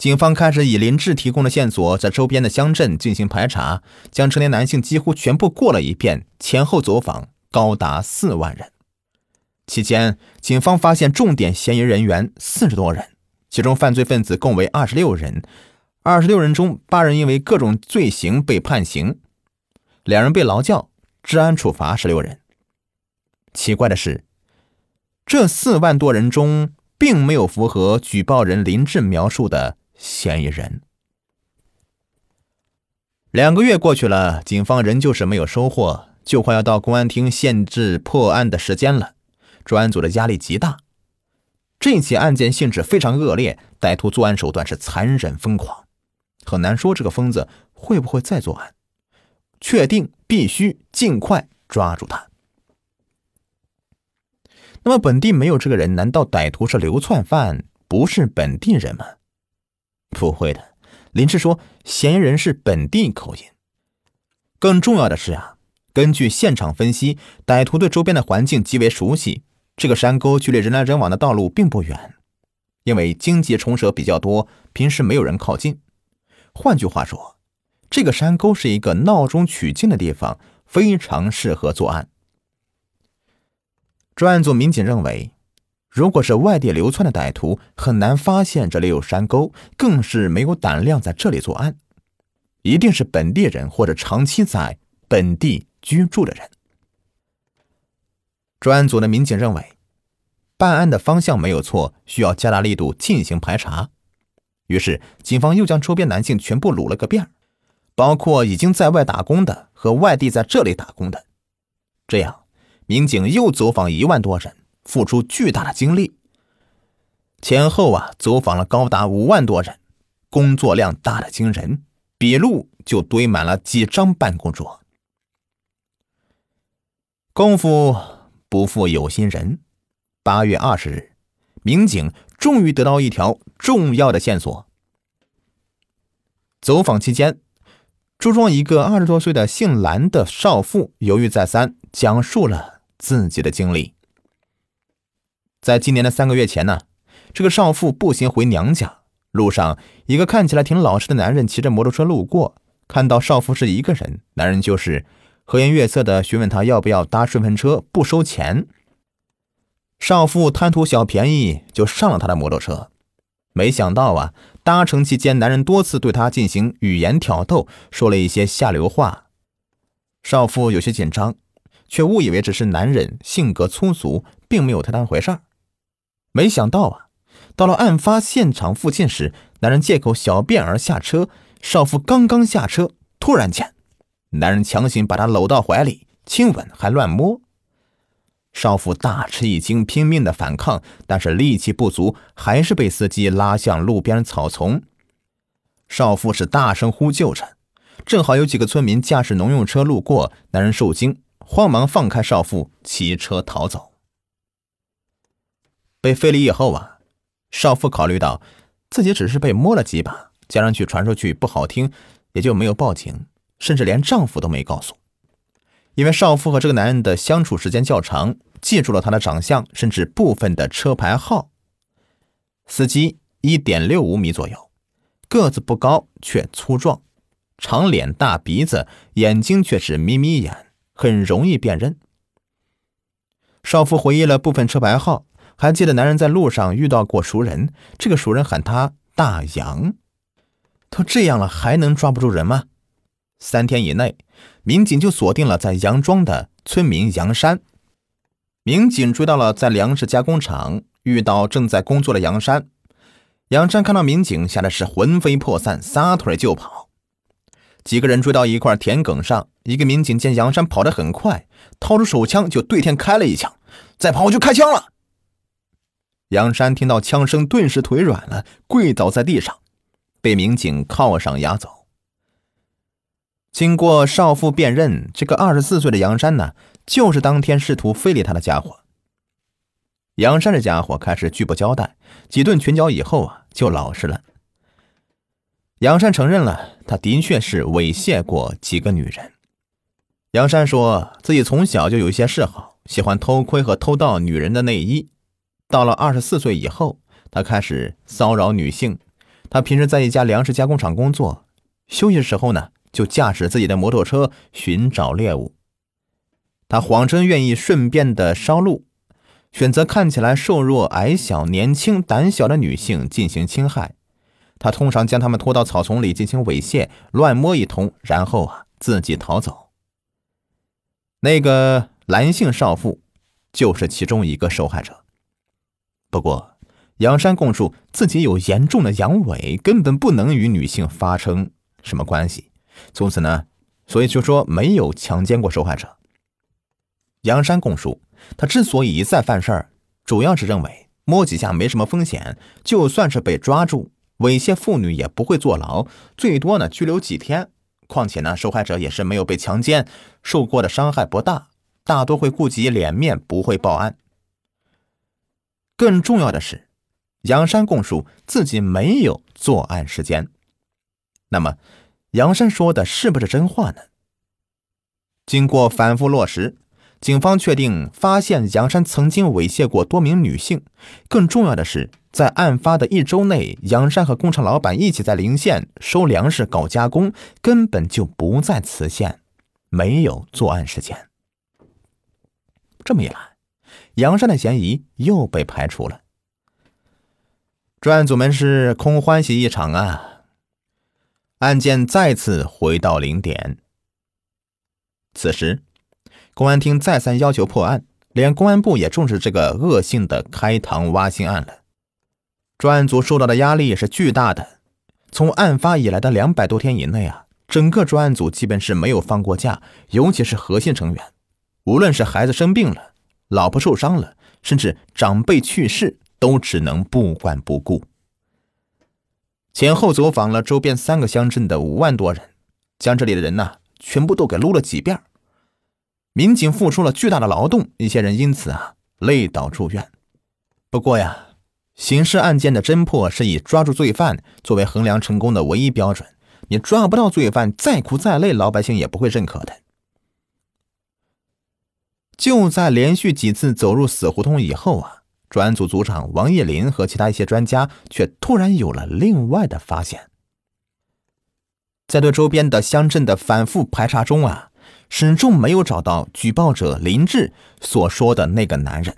警方开始以林志提供的线索，在周边的乡镇进行排查，将成年男性几乎全部过了一遍，前后走访高达四万人。期间，警方发现重点嫌疑人员四十多人，其中犯罪分子共为二十六人，二十六人中八人因为各种罪行被判刑，两人被劳教，治安处罚十六人。奇怪的是，这四万多人中，并没有符合举报人林志描述的。嫌疑人。两个月过去了，警方仍旧是没有收获，就快要到公安厅限制破案的时间了。专案组的压力极大。这起案件性质非常恶劣，歹徒作案手段是残忍疯狂，很难说这个疯子会不会再作案。确定必须尽快抓住他。那么本地没有这个人，难道歹徒是流窜犯，不是本地人吗？不会的，林志说，嫌疑人是本地口音。更重要的是啊，根据现场分析，歹徒对周边的环境极为熟悉。这个山沟距离人来人往的道路并不远，因为荆棘虫蛇比较多，平时没有人靠近。换句话说，这个山沟是一个闹中取静的地方，非常适合作案。专案组民警认为。如果是外地流窜的歹徒，很难发现这里有山沟，更是没有胆量在这里作案。一定是本地人或者长期在本地居住的人。专案组的民警认为，办案的方向没有错，需要加大力度进行排查。于是，警方又将周边男性全部撸了个遍，包括已经在外打工的和外地在这里打工的。这样，民警又走访一万多人。付出巨大的精力，前后啊走访了高达五万多人，工作量大的惊人，笔录就堆满了几张办公桌。功夫不负有心人，八月二十日，民警终于得到一条重要的线索。走访期间，朱庄一个二十多岁的姓蓝的少妇犹豫再三，讲述了自己的经历。在今年的三个月前呢，这个少妇步行回娘家，路上一个看起来挺老实的男人骑着摩托车路过，看到少妇是一个人，男人就是和颜悦色的询问她要不要搭顺风车，不收钱。少妇贪图小便宜，就上了他的摩托车。没想到啊，搭乘期间，男人多次对她进行语言挑逗，说了一些下流话。少妇有些紧张，却误以为只是男人性格粗俗，并没有太当回事儿。没想到啊，到了案发现场附近时，男人借口小便而下车。少妇刚刚下车，突然间，男人强行把她搂到怀里，亲吻还乱摸。少妇大吃一惊，拼命的反抗，但是力气不足，还是被司机拉向路边草丛。少妇是大声呼救着，正好有几个村民驾驶农用车路过，男人受惊，慌忙放开少妇，骑车逃走。被非礼以后啊，少妇考虑到自己只是被摸了几把，加上去传出去不好听，也就没有报警，甚至连丈夫都没告诉。因为少妇和这个男人的相处时间较长，记住了他的长相，甚至部分的车牌号。司机一点六五米左右，个子不高却粗壮，长脸大鼻子，眼睛却是眯眯眼，很容易辨认。少妇回忆了部分车牌号。还记得男人在路上遇到过熟人，这个熟人喊他大杨。都这样了，还能抓不住人吗？三天以内，民警就锁定了在杨庄的村民杨山。民警追到了在粮食加工厂遇到正在工作的杨山。杨山看到民警，吓得是魂飞魄散，撒腿就跑。几个人追到一块田埂上，一个民警见杨山跑得很快，掏出手枪就对天开了一枪，再跑我就开枪了。杨山听到枪声，顿时腿软了，跪倒在地上，被民警铐上押走。经过少妇辨认，这个二十四岁的杨山呢，就是当天试图非礼他的家伙。杨山这家伙开始拒不交代，几顿拳脚以后啊，就老实了。杨山承认了，他的确是猥亵过几个女人。杨山说自己从小就有一些嗜好，喜欢偷窥和偷盗女人的内衣。到了二十四岁以后，他开始骚扰女性，他平时在一家粮食加工厂工作，休息时候呢，就驾驶自己的摩托车寻找猎物。他谎称愿意顺便的烧鹿，选择看起来瘦弱、矮小、年轻、胆小的女性进行侵害。他通常将她们拖到草丛里进行猥亵、乱摸一通，然后啊自己逃走。那个蓝姓少妇就是其中一个受害者。不过，杨山供述自己有严重的阳痿，根本不能与女性发生什么关系，从此呢，所以就说没有强奸过受害者。杨山供述，他之所以一再犯事儿，主要是认为摸几下没什么风险，就算是被抓住猥亵妇女也不会坐牢，最多呢拘留几天。况且呢，受害者也是没有被强奸，受过的伤害不大，大多会顾及脸面，不会报案。更重要的是，杨山供述自己没有作案时间。那么，杨山说的是不是真话呢？经过反复落实。警方确定发现杨山曾经猥亵过多名女性，更重要的是，在案发的一周内，杨山和工厂老板一起在临县收粮食搞加工，根本就不在磁县，没有作案时间。这么一来，杨山的嫌疑又被排除了。专案组们是空欢喜一场啊！案件再次回到零点。此时。公安厅再三要求破案，连公安部也重视这个恶性的开膛挖心案了。专案组受到的压力也是巨大的。从案发以来的两百多天以内啊，整个专案组基本是没有放过假，尤其是核心成员，无论是孩子生病了、老婆受伤了，甚至长辈去世，都只能不管不顾。前后走访了周边三个乡镇的五万多人，将这里的人呢全部都给撸了几遍。民警付出了巨大的劳动，一些人因此啊累倒住院。不过呀，刑事案件的侦破是以抓住罪犯作为衡量成功的唯一标准。你抓不到罪犯，再苦再累，老百姓也不会认可的。就在连续几次走入死胡同以后啊，专案组组长王叶林和其他一些专家却突然有了另外的发现。在对周边的乡镇的反复排查中啊。始终没有找到举报者林志所说的那个男人。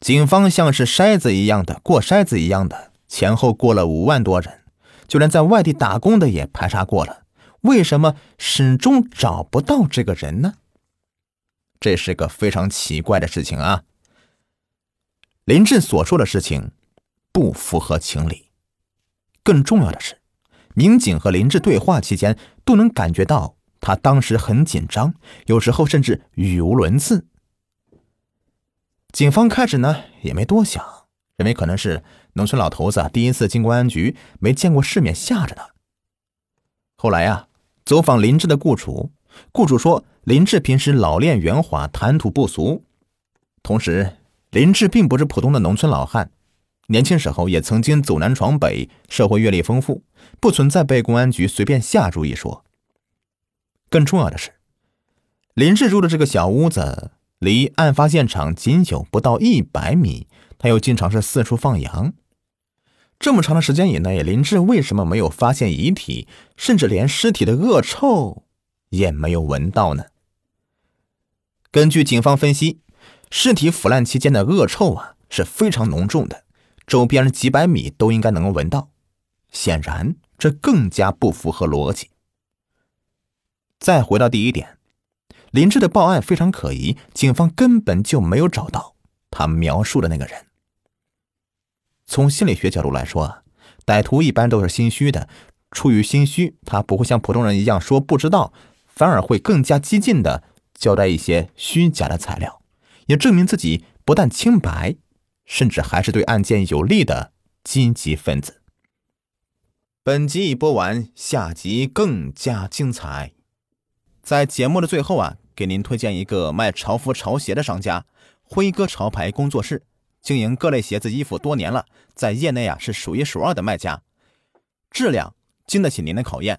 警方像是筛子一样的过筛子一样的，前后过了五万多人，就连在外地打工的也排查过了，为什么始终找不到这个人呢？这是个非常奇怪的事情啊！林志所说的事情不符合情理。更重要的是，民警和林志对话期间都能感觉到。他当时很紧张，有时候甚至语无伦次。警方开始呢也没多想，认为可能是农村老头子第一次进公安局，没见过世面，吓着他。后来呀，走访林志的雇主，雇主说林志平时老练圆滑，谈吐不俗。同时，林志并不是普通的农村老汉，年轻时候也曾经走南闯北，社会阅历丰富，不存在被公安局随便下注一说。更重要的是，林志住的这个小屋子离案发现场仅有不到一百米，他又经常是四处放羊。这么长的时间以内，林志为什么没有发现遗体，甚至连尸体的恶臭也没有闻到呢？根据警方分析，尸体腐烂期间的恶臭啊是非常浓重的，周边几百米都应该能够闻到。显然，这更加不符合逻辑。再回到第一点，林志的报案非常可疑，警方根本就没有找到他描述的那个人。从心理学角度来说啊，歹徒一般都是心虚的，出于心虚，他不会像普通人一样说不知道，反而会更加激进的交代一些虚假的材料，也证明自己不但清白，甚至还是对案件有利的积极分子。本集已播完，下集更加精彩。在节目的最后啊，给您推荐一个卖潮服潮鞋的商家——辉哥潮牌工作室，经营各类鞋子衣服多年了，在业内啊是数一数二的卖家，质量经得起您的考验。